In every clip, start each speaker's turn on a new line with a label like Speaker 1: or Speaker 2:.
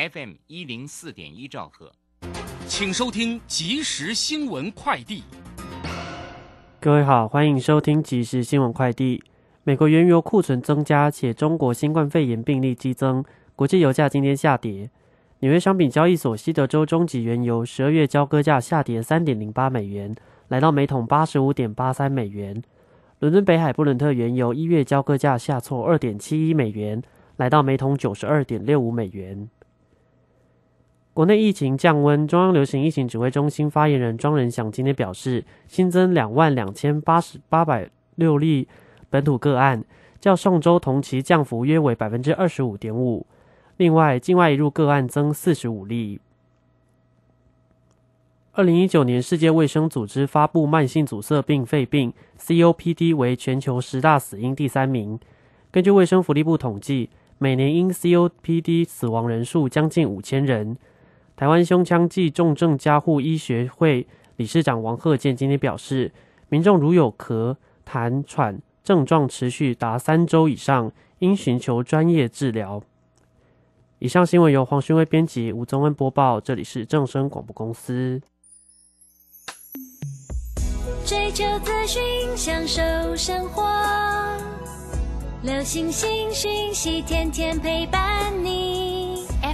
Speaker 1: FM 一零四点一兆赫，
Speaker 2: 请收听即时新闻快递。
Speaker 3: 各位好，欢迎收听即时新闻快递。美国原油库存增加，且中国新冠肺炎病例激增，国际油价今天下跌。纽约商品交易所西德州中级原油十二月交割价下跌三点零八美元，来到每桶八十五点八三美元。伦敦北海布伦特原油一月交割价下挫二点七一美元，来到每桶九十二点六五美元。国内疫情降温，中央流行疫情指挥中心发言人庄仁祥今天表示，新增两万两千八十八百六例本土个案，较上周同期降幅约为百分之二十五点五。另外，境外移入个案增四十五例。二零一九年，世界卫生组织发布慢性阻塞病肺病 （COPD） 为全球十大死因第三名。根据卫生福利部统计，每年因 COPD 死亡人数将近五千人。台湾胸腔暨重症加护医学会理事长王鹤健今天表示，民众如有咳、痰、喘症状持续达三周以上，应寻求专业治疗。以上新闻由黄勋威编辑，吴宗恩播报。这里是正声广播公司。
Speaker 4: 追求资讯，享受生活，流星星讯息，天天陪伴你。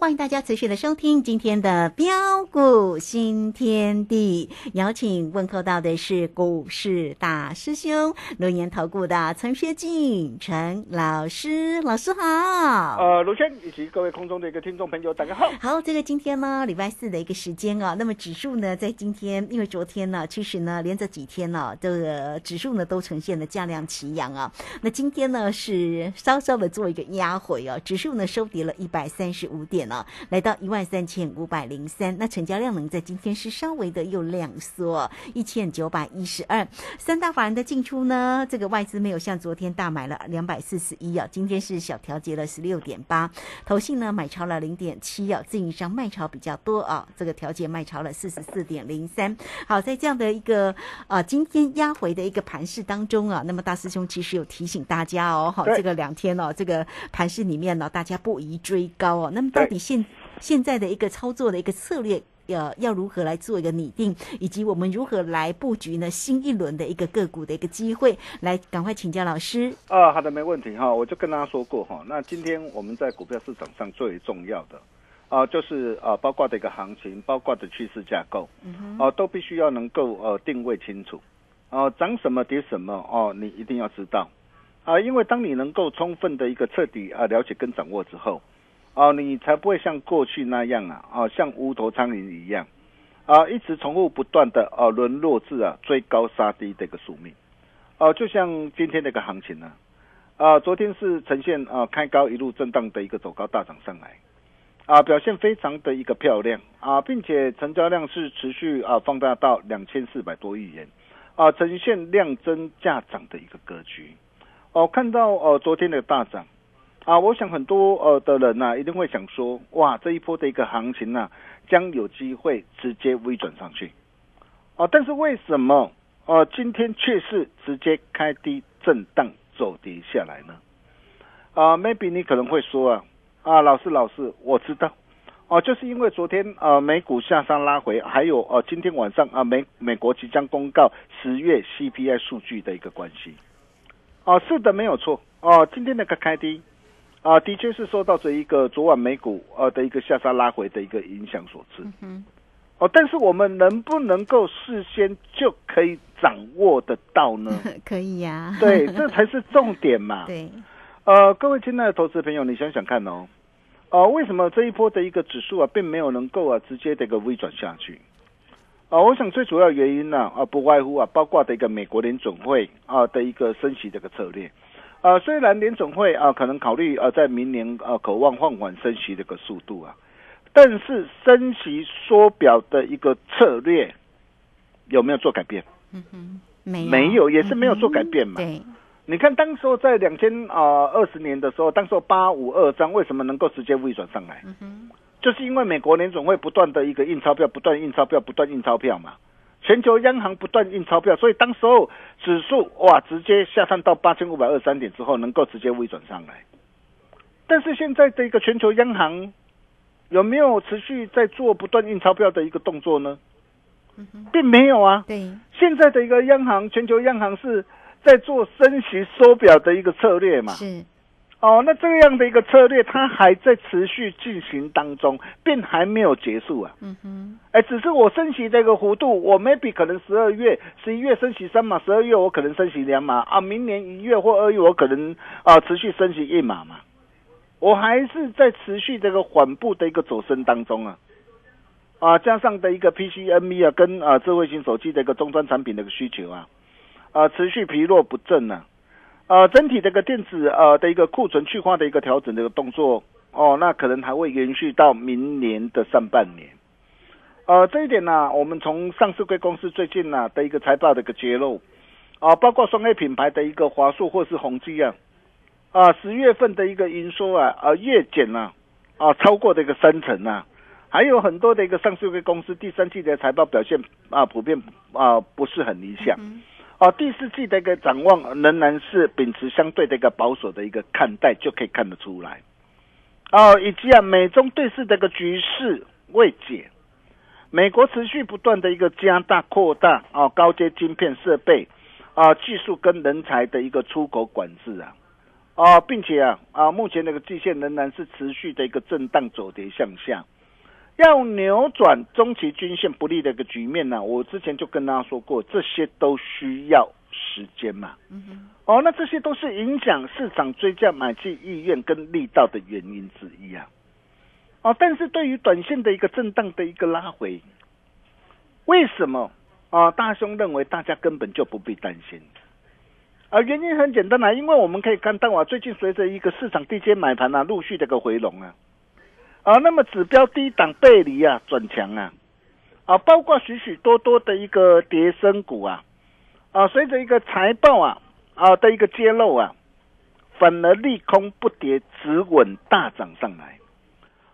Speaker 5: 欢迎大家持续的收听今天的标股新天地。邀请问候到的是股市大师兄，龙岩投顾的陈学进陈老师，老师好。
Speaker 6: 呃，卢轩以及各位空中的一个听众朋友，大家好。
Speaker 5: 好，这个今天呢，礼拜四的一个时间啊，那么指数呢，在今天，因为昨天呢，其实呢，连着几天呢，这个指数呢，都呈现了价量齐扬啊。那今天呢，是稍稍的做一个压回啊，指数呢，收跌了一百三。十五点了，来到一万三千五百零三。那成交量能在今天是稍微的又量缩，一千九百一十二。三大法人的进出呢，这个外资没有像昨天大买了两百四十一啊，今天是小调节了十六点八。投信呢买超了零点七啊，自营商卖超比较多啊，这个调节卖超了四十四点零三。好，在这样的一个啊今天压回的一个盘势当中啊，那么大师兄其实有提醒大家哦，好，这个两天哦，这个盘势里面呢，大家不宜追高哦。那么到底现现在的一个操作的一个策略，要要如何来做一个拟定，以及我们如何来布局呢？新一轮的一个个股的一个机会，来赶快请教老师。
Speaker 6: 啊，好的，没问题哈。我就跟大家说过哈，那今天我们在股票市场上最重要的啊，就是啊，包括的一个行情，包括的趋势架构，哦，都必须要能够呃定位清楚。哦，涨什么跌什么哦，你一定要知道啊，因为当你能够充分的一个彻底啊了解跟掌握之后。哦，你才不会像过去那样啊，哦，像无头苍蝇一样，啊，一直重复不断的哦，沦落至啊追高杀低的一个宿命，哦，就像今天的一个行情呢，啊，昨天是呈现啊开高一路震荡的一个走高大涨上来，啊，表现非常的一个漂亮。啊，并且成交量是持续啊放大到两千四百多亿元，啊，呈现量增价涨的一个格局，哦，看到哦昨天的大涨。啊，我想很多呃的人呐、一定会想说，哇，这一波的一个行情呢、将有机会直接微转上去。哦、但是为什么呃今天却是直接开低震荡走跌下来呢？啊、m a y b e 你可能会说啊，啊，老师老师，我知道。哦，就是因为昨天呃美股下山拉回，还有呃今天晚上啊、美美国即将公告十月 CPI 数据的一个关系。哦，是的，没有错。哦，今天那个开低啊、的确是受到这一个昨晚美股呃的一个下杀拉回的一个影响所致。
Speaker 5: 嗯
Speaker 6: 哦，但是我们能不能够事先就可以掌握得到呢？
Speaker 5: 可以呀、
Speaker 6: 对，这才是重点嘛。
Speaker 5: 对，
Speaker 6: 呃，各位亲爱的投资朋友，你想想看哦，呃，为什么这一波的一个指数啊，并没有能够啊直接的一个微转下去？啊、我想最主要原因呢，啊，不外乎啊，包括的一个美国联总会啊的一个升息这个策略。啊，虽然联总会啊可能考虑呃在明年呃渴望放缓升息的一个速度啊，但是升息缩表的一个策略有没有做改变？
Speaker 5: 嗯哼，没有
Speaker 6: 没有也是没有做改变嘛
Speaker 5: 嗯对，
Speaker 6: 你看，当时候在两千啊二十年的时候，当时候八五二章为什么能够直接逆转上来？
Speaker 5: 嗯哼，
Speaker 6: 就是因为美国联总会不断的一个印钞票，不断印钞票，不断印钞票嘛。全球央行不断印钞票，所以当时候指数哇直接下探到八千五百二十三点之后，能够直接微转上来。但是现在的一个全球央行有没有持续在做不断印钞票的一个动作呢？并没有啊。
Speaker 5: 对，
Speaker 6: 现在的一个央行，全球央行是在做升息缩表的一个策略嘛？
Speaker 5: 是，
Speaker 6: 哦，那这样的一个策略，它还在持续进行当中，并还没有结束啊。
Speaker 5: 嗯哼，
Speaker 6: 哎，只是我升息的一个幅度，我 maybe 可能十二月、十一月升息三码，十二月我可能升息两码啊，明年一月或二月我可能啊持续升息一码嘛。我还是在持续这个缓步的一个走升当中啊，啊，加上的一个 PCME 啊，跟啊智慧型手机的一个终端产品的一个需求啊，啊持续疲弱不振啊，呃，整体这个电子呃的一个库存去化的一个调整的一个动作哦，那可能还会延续到明年的上半年。呃，这一点呢、我们从上市贵公司最近呢、的一个财报的一个揭露啊，包括双 A 品牌的一个华硕或是宏基啊，啊，十月份的一个营收啊，啊月减啊，啊超过的一个三成啊，还有很多的一个上市贵公司第三季的财报表现啊，普遍啊不是很理想。哦、第四季的一个展望仍然是秉持相对的一个保守的一个看待，就可以看得出来。哦，以及啊，美中对峙的一个局势未解，美国持续不断的一个加大扩大啊、高阶晶片设备啊、技术跟人才的一个出口管制啊，啊，并且啊啊，目前那个季线仍然是持续的一个震荡走跌向下。要扭转中期均线不利的一个局面呢、我之前就跟大家说过，这些都需要时间嘛。哦，那这些都是影响市场追加买进意愿跟力道的原因之一啊。哦，但是对于短线的一个震荡的一个拉回，为什么啊？大兄认为大家根本就不必担心。啊，原因很简单啊，因为我们可以看到啊，最近随着一个市场地阶买盘啊，陆续的一个回笼啊，啊，那么指标低档背离啊转强啊，啊，包括许许多多的一个跌升股啊，啊，随着一个财报啊啊的一个揭露啊，反而利空不跌，只稳大涨上来。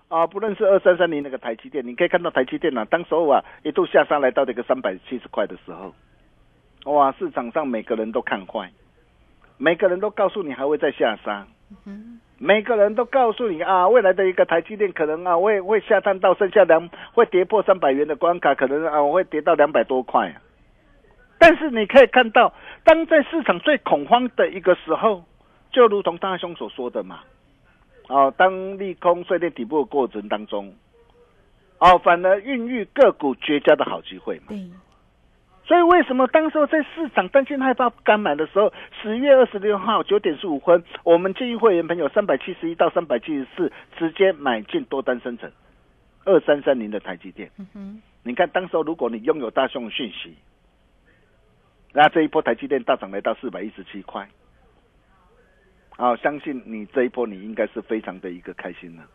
Speaker 6: 啊，不论是二三三零那个台积电，你可以看到台积电啊，当时候啊一度下杀来到这个三百七十块的时候，哇，市场上每个人都看坏，每个人都告诉你还会再下杀，每个人都告诉你啊，未来的一个台积电可能啊会会下探到剩下两，会跌破三百元的关卡，可能啊我会跌到两百多块。但是你可以看到，当在市场最恐慌的一个时候，就如同大兄所说的嘛，哦，当利空碎裂底部的过程当中，哦，反而孕育个股绝佳的好机会嘛。
Speaker 5: 对，
Speaker 6: 所以为什么当时候在市场担心害怕不敢买的时候，十月二十六号九点十五分，我们建议会员朋友三百七十一到三百七十四直接买进多单生成二三三零的台积电。你看当时候如果你拥有大众讯息，那这一波台积电大涨来到四百一十七块，啊，相信你这一波你应该是非常的一个开心了。啊，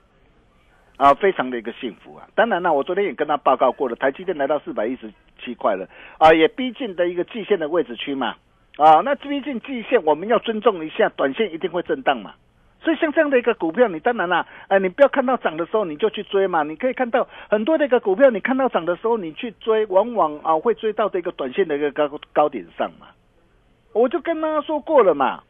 Speaker 6: 啊非常的一个幸福啊！当然了，我昨天也跟他报告过了，台积电来到四百一十七块了，啊，也逼近的一个季线的位置区嘛，啊，那逼近季线，我们要尊重一下，短线一定会震荡嘛，所以像这样的一个股票，你当然啦，哎，你不要看到涨的时候你就去追嘛。你可以看到很多的一个股票，你看到涨的时候你去追，往往啊会追到这个短线的一个高高点上嘛。我就跟大家说过了嘛，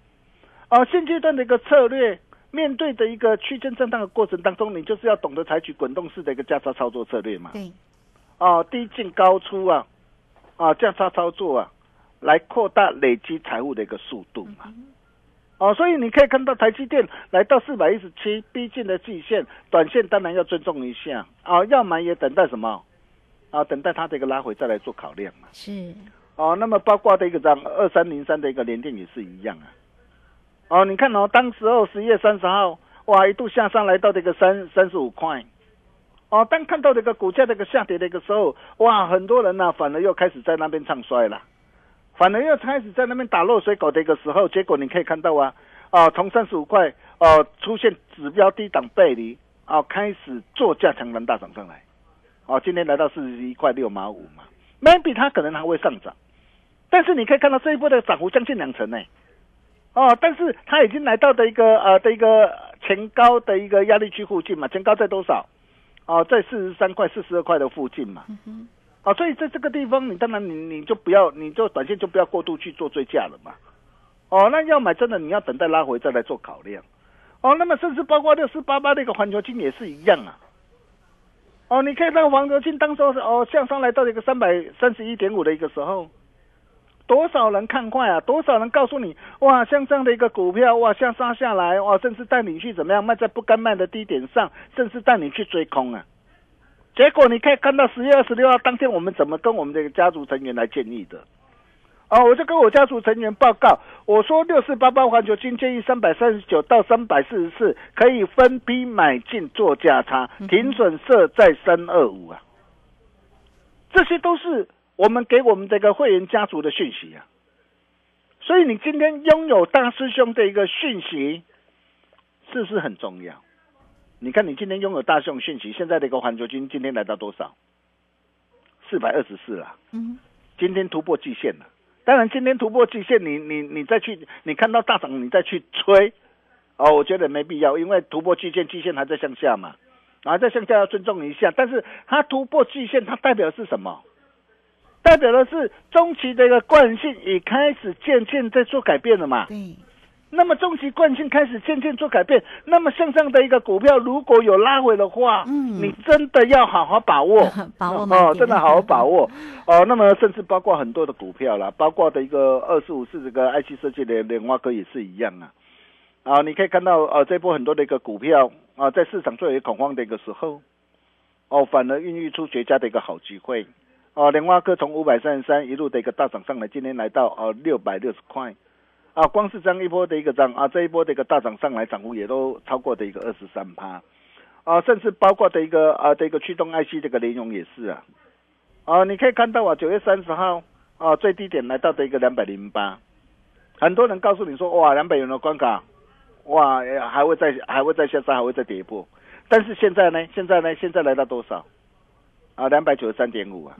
Speaker 6: 啊，现阶段的一个策略，面对的一个区间震荡的过程当中，你就是要懂得采取滚动式的一个价差操作策略嘛。
Speaker 5: 对，
Speaker 6: 啊，低进高出啊，啊，价差操作啊，来扩大累积财务的一个速度嘛。哦，所以你可以看到台积电来到四百一十七，逼近了季线，短线当然要尊重一下啊，要买也等待什么啊？等待它的一个拉回再来做考量嘛。
Speaker 5: 是，
Speaker 6: 哦，那么包括的一个涨二三零三的一个连电也是一样啊。哦，你看哦，当时候十一月三十号，哇，一度下上来到这个三三十五块。哦，当看到这个股价这个下跌的一个时候，哇，很多人呢反而又开始在那边唱衰了。反而又开始在那边打落水狗的一个时候，结果你可以看到啊，啊，从三十五块哦出现指标低档背离啊，开始做价强能大涨上来，哦，今天来到四十一块六毛五嘛，maybe 它可能还会上涨，但是你可以看到这一波的涨幅将近两成呢，哦，但是它已经来到的一个呃的一个前高的一个压力区附近嘛，前高在多少？哦，在四十三块、四十二块的附近嘛。哦，所以在这个地方，你当然你你就不要，你就短线就不要过度去做追价了嘛。哦，那要买真的你要等待拉回再来做考量。哦，那么甚至包括六四八八那个环球金也是一样啊。哦，你看那个环球金当时是哦向上来到一个三百三十一点五的一个时候，多少人看坏啊？多少人告诉你哇，像这样的一个股票哇，下杀下来哇，甚至带你去怎么样卖在不该卖的低点上，甚至带你去追空啊。结果你可以看到十月二十六号当天，我们怎么跟我们这个家族成员来建议的？哦，我就跟我家族成员报告，我说六四八八环球金建议三百三十九到三百四十四可以分批买进做价差，停损设在三二五啊。这些都是我们给我们这个会员家族的讯息啊。所以你今天拥有大师兄的一个讯息，是不是很重要？你看，你今天拥有大师兄讯息，现在的一个环球金今天来到多少？四百二十四了。嗯，今天突破季线了。当然，今天突破季线，你你你再去，你看到大涨，你再去吹，哦，我觉得没必要，因为突破季线，季线还在向下嘛，还在向下要尊重一下。但是它突破季线，它代表是什么？代表的是中期的一个惯性已开始渐渐在做改变了嘛？
Speaker 5: 对。
Speaker 6: 那么中期惯性开始渐渐做改变，那么向上的一个股票如果有拉回的话，嗯，你真的要好好把握，
Speaker 5: 把握
Speaker 6: 哦，真的好好把握 哦。那么甚至包括很多的股票啦，包括的一个二四五四这个 IC 设计的莲花哥也是一样啊。啊，你可以看到呃，这波很多的一个股票啊，在市场最为恐慌的一个时候，哦，反而孕育出绝佳的一个好机会。哦，莲花科从五百三十三一路的一个大涨上来，今天来到呃六百六十块。啊，光是这样一波的一个涨啊，这一波的一个大涨上来，涨幅也都超过的一个二十三趴，啊，甚至包括的一个啊的一个驱动 IC 这个联用也是啊，啊，你可以看到啊，九月三十号啊最低点来到的一个两百零八，很多人告诉你说哇两百元的关卡，哇还会再还会再下杀，还会再跌一波，但是现在呢，现在呢，现在来到多少？啊，两百九十三点五啊！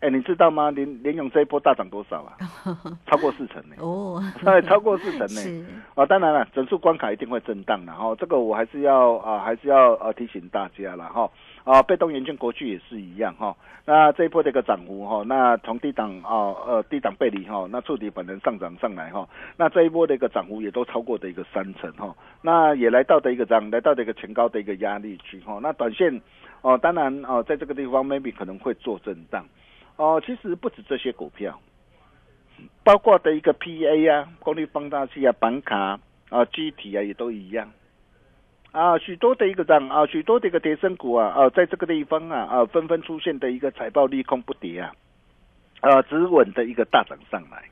Speaker 6: 哎，你知道吗？联联勇这一波大涨多少啊？超过四成呢！哦，对，超过四成呢！啊，当然了，整数关卡一定会震荡的哈。这个我还是要啊，还是要呃提醒大家了哈。啊，被动元件国巨也是一样哈。那这一波的一个涨幅哈，那从低档啊呃低档背离哈，那触底本能上涨上来哈。那这一波的一个涨幅也都超过的一个三成哈。那也来到的一个涨，来到的一个前高的一个压力区哈。那短线。哦，当然哦，在这个地方 maybe 可能会做震荡，哦，其实不止这些股票，包括的一个 PA 啊、功率放大器啊、板卡啊、机体啊，也都一样，啊，许多的一个涨啊，许多的一个跌升股啊，啊，在这个地方啊啊，纷纷出现的一个财报利空不跌啊，啊，只稳的一个大涨上来，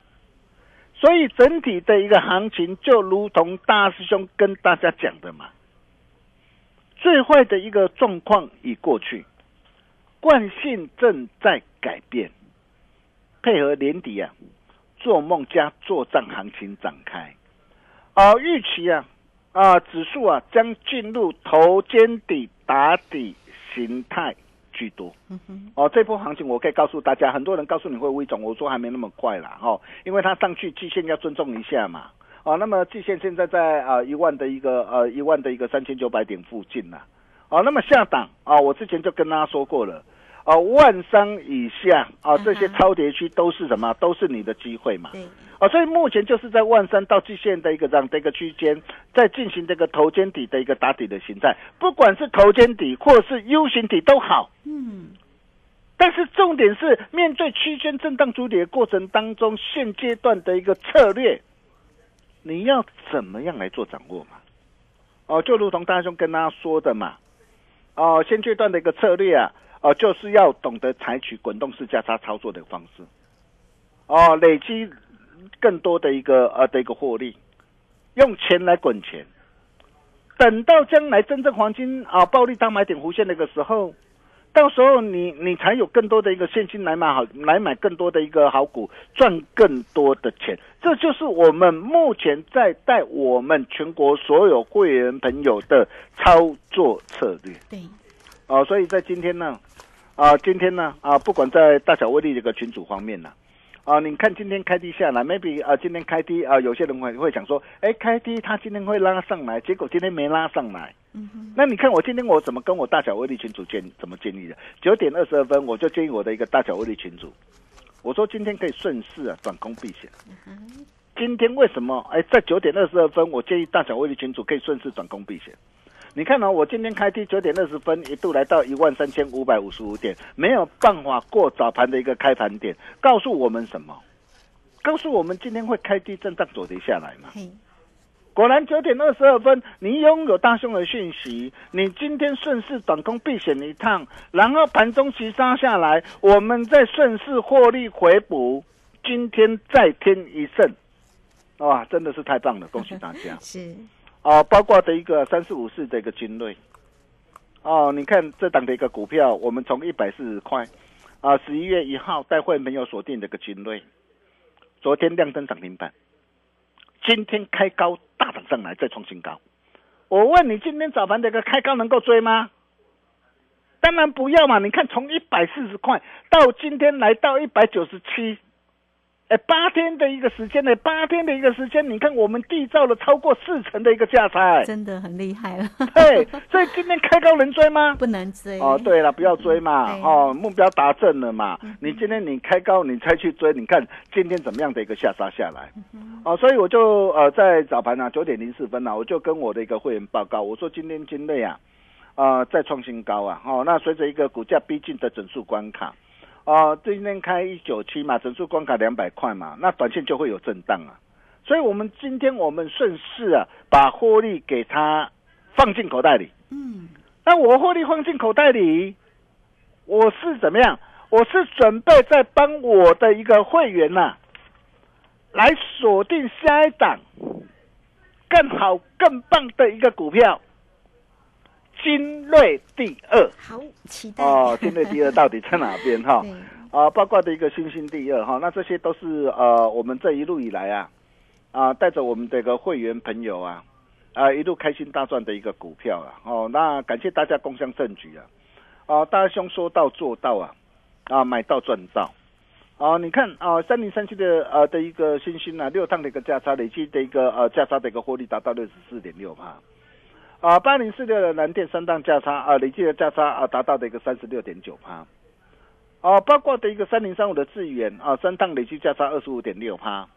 Speaker 6: 所以整体的一个行情就如同大师兄跟大家讲的嘛。最坏的一个状况已过去，惯性正在改变，配合年底啊，做梦加作战行情展开，啊，预期啊啊指数啊将进入头肩底打底形态居多。哦，这波行情我可以告诉大家，很多人告诉你会微涨，我说还没那么快啦，哦，因为它上去季线要尊重一下嘛。啊，那么季线现在在啊一万的一个呃一万的一个三千九百点附近呐，啊，那么下档啊，我之前就跟大家说过了，啊，万三以下啊这些超跌区都是什么？都是你的机会嘛。
Speaker 5: 对，
Speaker 6: 啊，所以目前就是在万三到季线的一个这样的一个区间，在进行这个头肩底的一个打底的形态，不管是头肩底或是 U 型底都好。
Speaker 5: 嗯，
Speaker 6: 但是重点是面对区间震荡主底的过程当中，现阶段的一个策略，你要怎么样来做掌握嘛？哦，就如同大兄跟大家说的嘛，哦，现阶段的一个策略啊，哦，就是要懂得采取滚动式价差操作的方式，哦，累积更多的一个呃的一个获利，用钱来滚钱，等到将来真正黄金啊暴利当买点弧线那个时候。到时候你你才有更多的一个现金来买好来买更多的一个好股，赚更多的钱。这就是我们目前在带我们全国所有会员朋友的操作策略。
Speaker 5: 对，
Speaker 6: 哦，所以在今天呢，啊，今天呢，啊，不管在大小威力这个群组方面呢，啊，你看今天开低下来，maybe 啊，今天开低啊，有些人会会想说，哎，开低它今天会拉上来，结果今天没拉上来。那你看我今天我怎么跟我大小威力群主建怎么建议的？九点二十二分我就建议我的一个大小威力群主，我说今天可以顺势啊转攻避险。今天为什么？哎，在九点二十二分，我建议大小威力群主可以顺势转攻避险。你看哦，我今天开低九点二十分，一度来到一万三千五百五十五点，没有办法过早盘的一个开盘点，告诉我们什么？告诉我们今天会开低震荡走跌下来嘛？果然九点二十二分，你拥有大凶的讯息，你今天顺势短空避险一趟，然后盘中急杀下来，我们再顺势获利回补，今天再添一胜，哇，真的是太棒了，恭喜大家！
Speaker 5: 是
Speaker 6: 哦，包括的一个三四五四的一个精锐，哦，你看这档的一个股票，我们从一百四十块，啊，十一月一号带会没有锁定的一个精锐，昨天亮灯涨停板。今天开高大涨上来，再创新高。我问你，今天早盘这个开高能够追吗？当然不要嘛！你看，从一百四十块到今天来到一百九十七。哎，八天的一个时间呢，八天的一个时间，你看我们缔造了超过四成的一个价差，
Speaker 5: 真的很厉害了。
Speaker 6: 对，所以今天开高能追吗？
Speaker 5: 不能追。
Speaker 6: 哦，对了，不要追嘛。哦，目标达正了嘛。你今天你开高，你才去追，你看今天怎么样的一个下杀下来？哦，所以我就呃在早盘呢九点零四分呢，我就跟我的一个会员报告，我说今天金内啊，啊再创新高啊。哦，那随着一个股价逼近的整数关卡。哦，今天开一九七嘛，整数关卡两百块嘛，那短线就会有震荡啊。所以，我们今天我们顺势啊，把获利给它放进口袋里。嗯，那我获利放进口袋里，我是怎么样？我是准备在帮我的一个会员呐，来锁定下一档更好、更棒的一个股票。精锐第二，
Speaker 5: 好期待
Speaker 6: 哦！金锐第二到底在哪边哈？啊，包括的一个星星第二哈，那这些都是呃，我们这一路以来啊啊，带着我们这个会员朋友啊啊一路开心大赚的一个股票啊哦，那感谢大家共襄盛举啊啊，大兄说到做到啊啊，买到赚到啊！你看啊，三零三七的呃的一个星星啊，六趟的一个价差累计的一个呃价差的一个获利达到六十四点六帕。啊，八零四六的蓝电三档价差啊，累计的价差啊，达到的一个三十六点九趴。哦，包括的一个三零三五的智远啊，三趟累计价差二十五点六趴。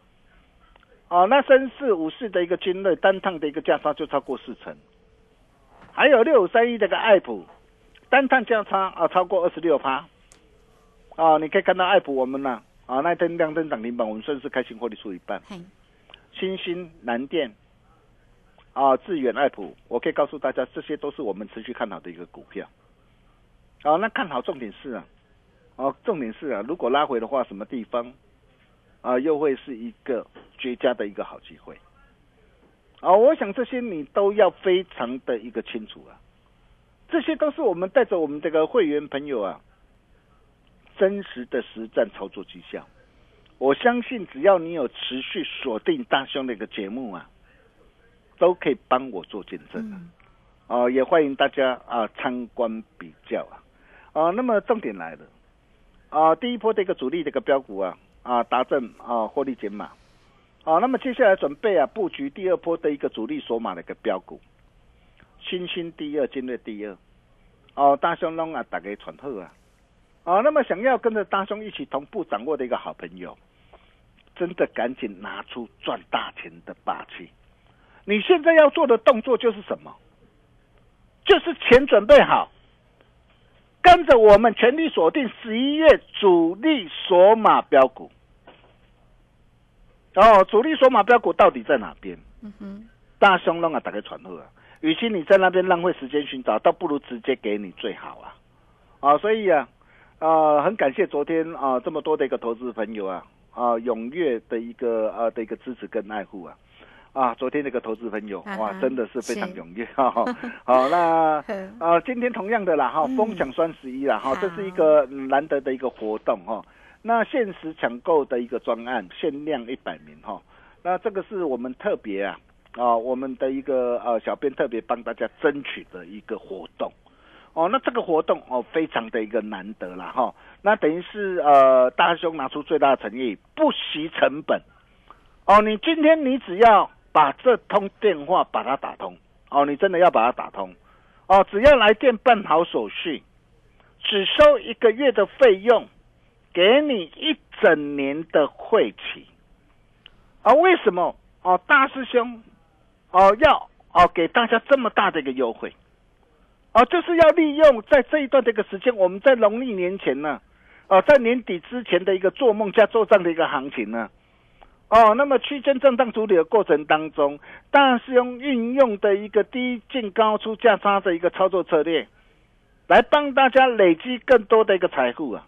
Speaker 6: 哦，那三四五四的一个金锐单趟的一个价差就超过四成。还有六五三一这个爱普，单趟价差啊超过二十六趴。啊，你可以看到爱普我们呢啊那天亮灯涨停板，我们算是开心获利出一半。新兴蓝电。啊，致远、爱普，我可以告诉大家，这些都是我们持续看好的一个股票。啊，那看好重点是啊，哦，重点是啊，如果拉回的话，什么地方啊，又会是一个绝佳的一个好机会。啊，我想这些你都要非常的一个清楚啊，这些都是我们带着我们这个会员朋友啊，真实的实战操作绩效。我相信只要你有持续锁定大兄的一个节目啊。都可以帮我做见证啊！也欢迎大家啊参观比较啊！啊，那么重点来了啊！第一波的一个主力的一个标股啊啊达正啊获利减码啊，那么接下来准备啊布局第二波的一个主力索码的一个标股，新兴第二，金锐第二，哦，大兄龙啊，打给传后啊，啊，那么想要跟着大兄一起同步掌握的一个好朋友，真的赶紧拿出赚大钱的霸气。你现在要做的动作就是什么？就是钱准备好，跟着我们全力锁定十一月主力索马标股。哦，主力索马标股到底在哪边？嗯哼，大兄龙啊，打开传呼啊。与其你在那边浪费时间寻找，倒不如直接给你最好啊！啊，所以啊，啊，很感谢昨天啊这么多的一个投资朋友啊啊踊跃的一个呃的一个支持跟爱护啊啊！昨天那个投资朋友哇，真的是非常踊跃哈。好，那 呃今天同样的啦哈，疯抢双十一啦哈，这是一个难得的一个活动哈。那限时抢购的一个专案，限量一百名哈。那这个是我们特别啊啊，我们的一个呃小编特别帮大家争取的一个活动哦。那这个活动哦，非常的一个难得啦哈。那等于是呃大兄拿出最大的诚意，不惜成本哦。你今天你只要把这通电话把它打通哦，你真的要把它打通哦，只要来电办好手续，只收一个月的费用。给你一整年的会期，啊？为什么哦？大师兄哦，要哦给大家这么大的一个优惠，哦，就是要利用在这一段这个时间，我们在农历年前呢，哦，在年底之前的一个做梦加做账的一个行情呢，哦，那么区间震荡处理的过程当中，当然是用运用的一个低进高出价差的一个操作策略，来帮大家累积更多的一个财富啊。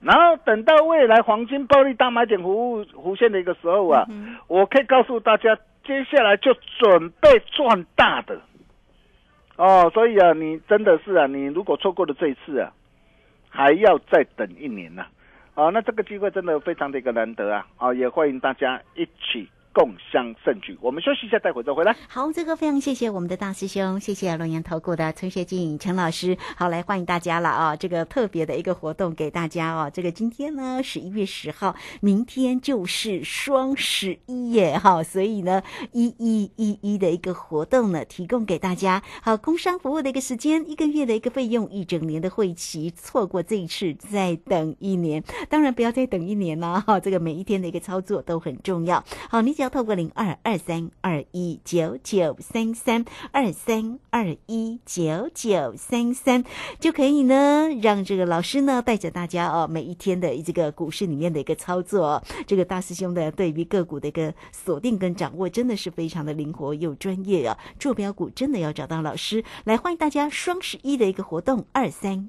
Speaker 6: 然后等到未来黄金暴利大买点服务弧线的一个时候啊，我可以告诉大家，接下来就准备赚大的哦。所以啊，你真的是啊，你如果错过了这一次啊，还要再等一年呐。啊，啊那这个机会真的非常的一个难得啊！啊，也欢迎大家一起。共襄盛举，我们休息一下，待会再回来。
Speaker 5: 好，这个非常谢谢我们的大师兄，谢谢龙岩投顾的陈学静陈老师。好，来欢迎大家了啊！这个特别的一个活动给大家哦。这个今天呢，十一月十号，明天就是双十一耶！哈，所以呢，一一一一的一个活动呢，提供给大家。好，工商服务的一个时间，一个月的一个费用，一整年的会期，错过这一次再等一年，当然不要再等一年了哈。这个每一天的一个操作都很重要。好，你讲要透过零二二三二一九九三三二三二一九九三三，就可以呢，让这个老师呢带着大家哦，每一天的这个股市里面的一个操作，这个大师兄的对于个股的一个锁定跟掌握，真的是非常的灵活又专业啊！坐标股真的要找到老师来，欢迎大家双十一的一个活动，二三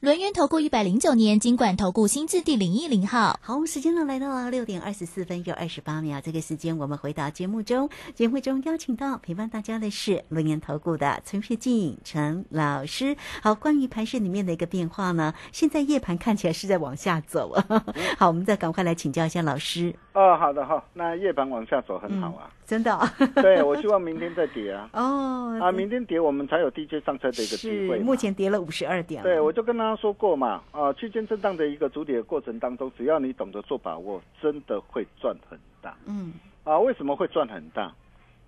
Speaker 7: 轮源投顾一百零九年金管投顾新字第零一零号，
Speaker 5: 好，时间呢来到了六点二十四分又二十八秒，这个时间我们回到节目中，节目中邀请到陪伴大家的是轮源投顾的陈学静陈老师。好，关于盘市里面的一个变化呢，现在夜盘看起来是在往下走啊。好，我们再赶快来请教一下老师。
Speaker 6: 哦，好的哈，那夜盘往下走很好啊。
Speaker 5: 真的，
Speaker 6: 对我希望明天再跌啊！哦，啊，明天跌我们才有低阶上车的一个机会。
Speaker 5: 目前跌了五十二点。
Speaker 6: 对，我就跟大家说过嘛，啊，区间震荡的一个主体的过程当中，只要你懂得做把握，真的会赚很大。嗯，啊，为什么会赚很大？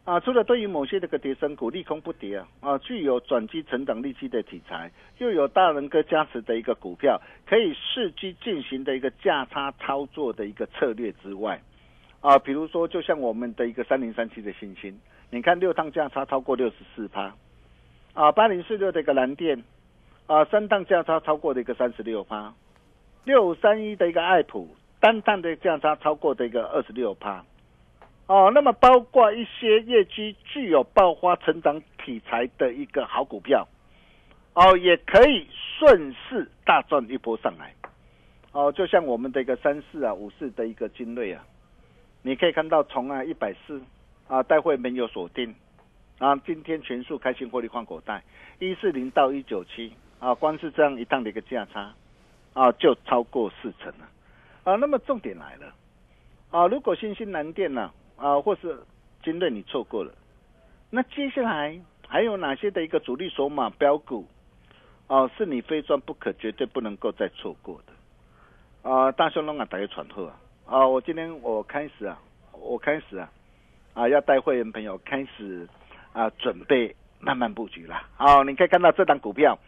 Speaker 6: 啊，除了对于某些这个跌升股利空不跌啊，啊，具有转机成长利基的题材，又有大人哥加持的一个股票，可以伺机进行的一个价差操作的一个策略之外，啊，比如说就像我们的一个三零三七的星星，你看六趟价差超过六十四趴，啊，八零四六的一个蓝电，啊，三趟价差超过的一个三十六趴，六三一的一个爱普，单趟的价差超过的一个二十六趴。哦，那么包括一些业绩具有爆发成长题材的一个好股票，哦，也可以顺势大赚一波上来。哦，就像我们的一个三四啊、五四的一个精锐啊，你可以看到从啊一百四啊，待会没有锁定啊，今天全数开心获利换口袋，一四零到一九七啊，光是这样一趟的一个价差啊，就超过四成了啊。那么重点来了啊，如果新兴蓝电呢？啊，或是金锐你错过了，那接下来还有哪些的一个主力筹码标股，哦，是你非赚不可、绝对不能够再错过的啊！大雄龙啊，打个传呼啊！啊，我今天我开始啊，我开始啊，啊，要带会员朋友开始啊，准备慢慢布局了。好，你可以看到这档股票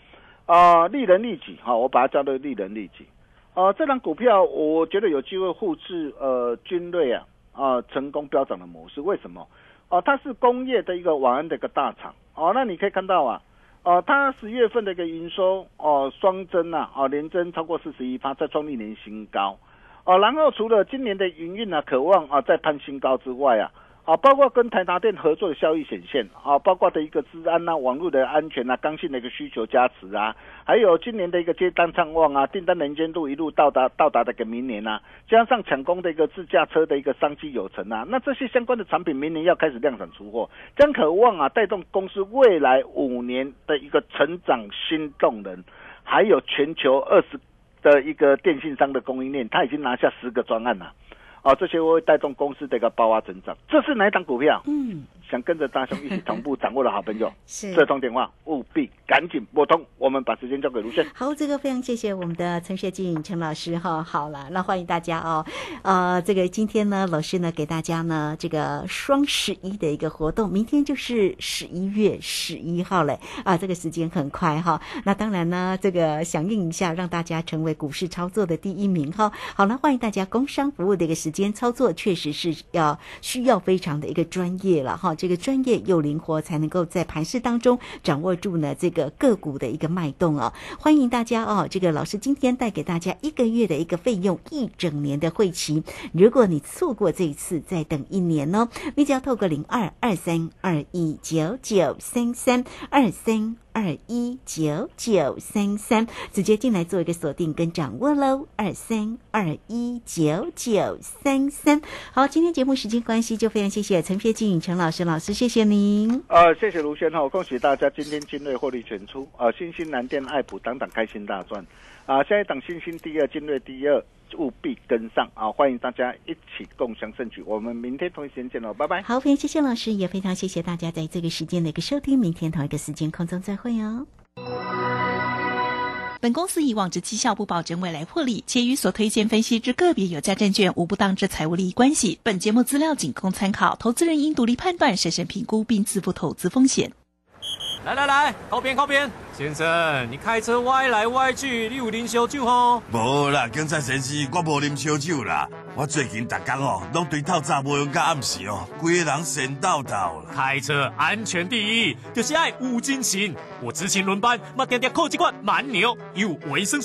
Speaker 6: 啊，利人利己，好，我把它叫做利人利己。啊，这档股票我觉得有机会复制呃，军锐啊。啊，成功飙涨的模式，为什么？哦，它是工业的一个晚安的一个大厂哦。那你可以看到啊，哦，它十月份的一个营收哦双增呐，哦连增超过四十一趴，再创历年新高哦。然后除了今年的营运啊，渴望啊再攀新高之外啊。啊，包括跟台达电合作的效益显现啊，包括的一个治安呐、网络的安全呐、刚性的一个需求加持啊，还有今年的一个接单畅旺啊，订单能见度一路到达到达的个明年呐，加上抢攻的一个自驾车的一个商机有成啊，那这些相关的产品明年要开始量产出货，将渴望啊带动公司未来五年的一个成长新动能，还有全球二十的一个电信商的供应链，他已经拿下十个专案了。啊，这些会带动公司的一个爆发增长。这是哪一档股票？嗯。想跟着大雄一起同步掌握的好朋友，
Speaker 5: 是
Speaker 6: 这通电话务必赶紧拨通。我们把时间交给卢轩。
Speaker 5: 好，这个非常谢谢我们的陈学静陈老师哈。好了，那欢迎大家哦。呃，这个今天呢，老师呢给大家呢这个双十一的一个活动，明天就是十一月十一号嘞啊，这个时间很快哈。那当然呢，这个响应一下，让大家成为股市操作的第一名哈。好了，欢迎大家工商服务的一个时间操作，确实是要需要非常的一个专业了哈。这个专业又灵活，才能够在盘市当中掌握住呢这个个股的一个脉动哦。欢迎大家哦，这个老师今天带给大家一个月的一个费用，一整年的会期。如果你错过这一次，再等一年哦。你只要透过零二二三二一九九三三二三。二一九九三三，直接进来做一个锁定跟掌握喽。二三二一九九三三，好，今天节目时间关系，就非常谢谢陈学静陈老师老师，谢谢您。
Speaker 6: 呃，谢谢卢轩哈，恭喜大家今天精锐获利全出啊！新兴蓝电、爱普等等开心大赚啊！下一档新兴第二，精锐第二。务必跟上啊！欢迎大家一起共享盛举。我们明天同一时间见喽，拜拜。
Speaker 5: 好，非常谢谢老师，也非常谢谢大家在这个时间的一个收听。明天同一个时间空中再会哦。
Speaker 8: 本公司以往之绩效不保证未来获利，且与所推荐分析之个别有价证券无不当之财务利益关系。本节目资料仅供参考，投资人应独立判断、审慎评估并自负投资风险。
Speaker 9: 来来来，靠边靠边，先生，你开车歪来歪去，你有啉烧酒吼？
Speaker 10: 无啦，警察先生，我无啉烧酒啦。我最近逐工哦，拢对透早无用到暗时哦，规个人神叨叨。
Speaker 9: 开车安全第一，就是爱五金琴。我执勤轮班，嘛点点靠几罐蛮牛，有维生素。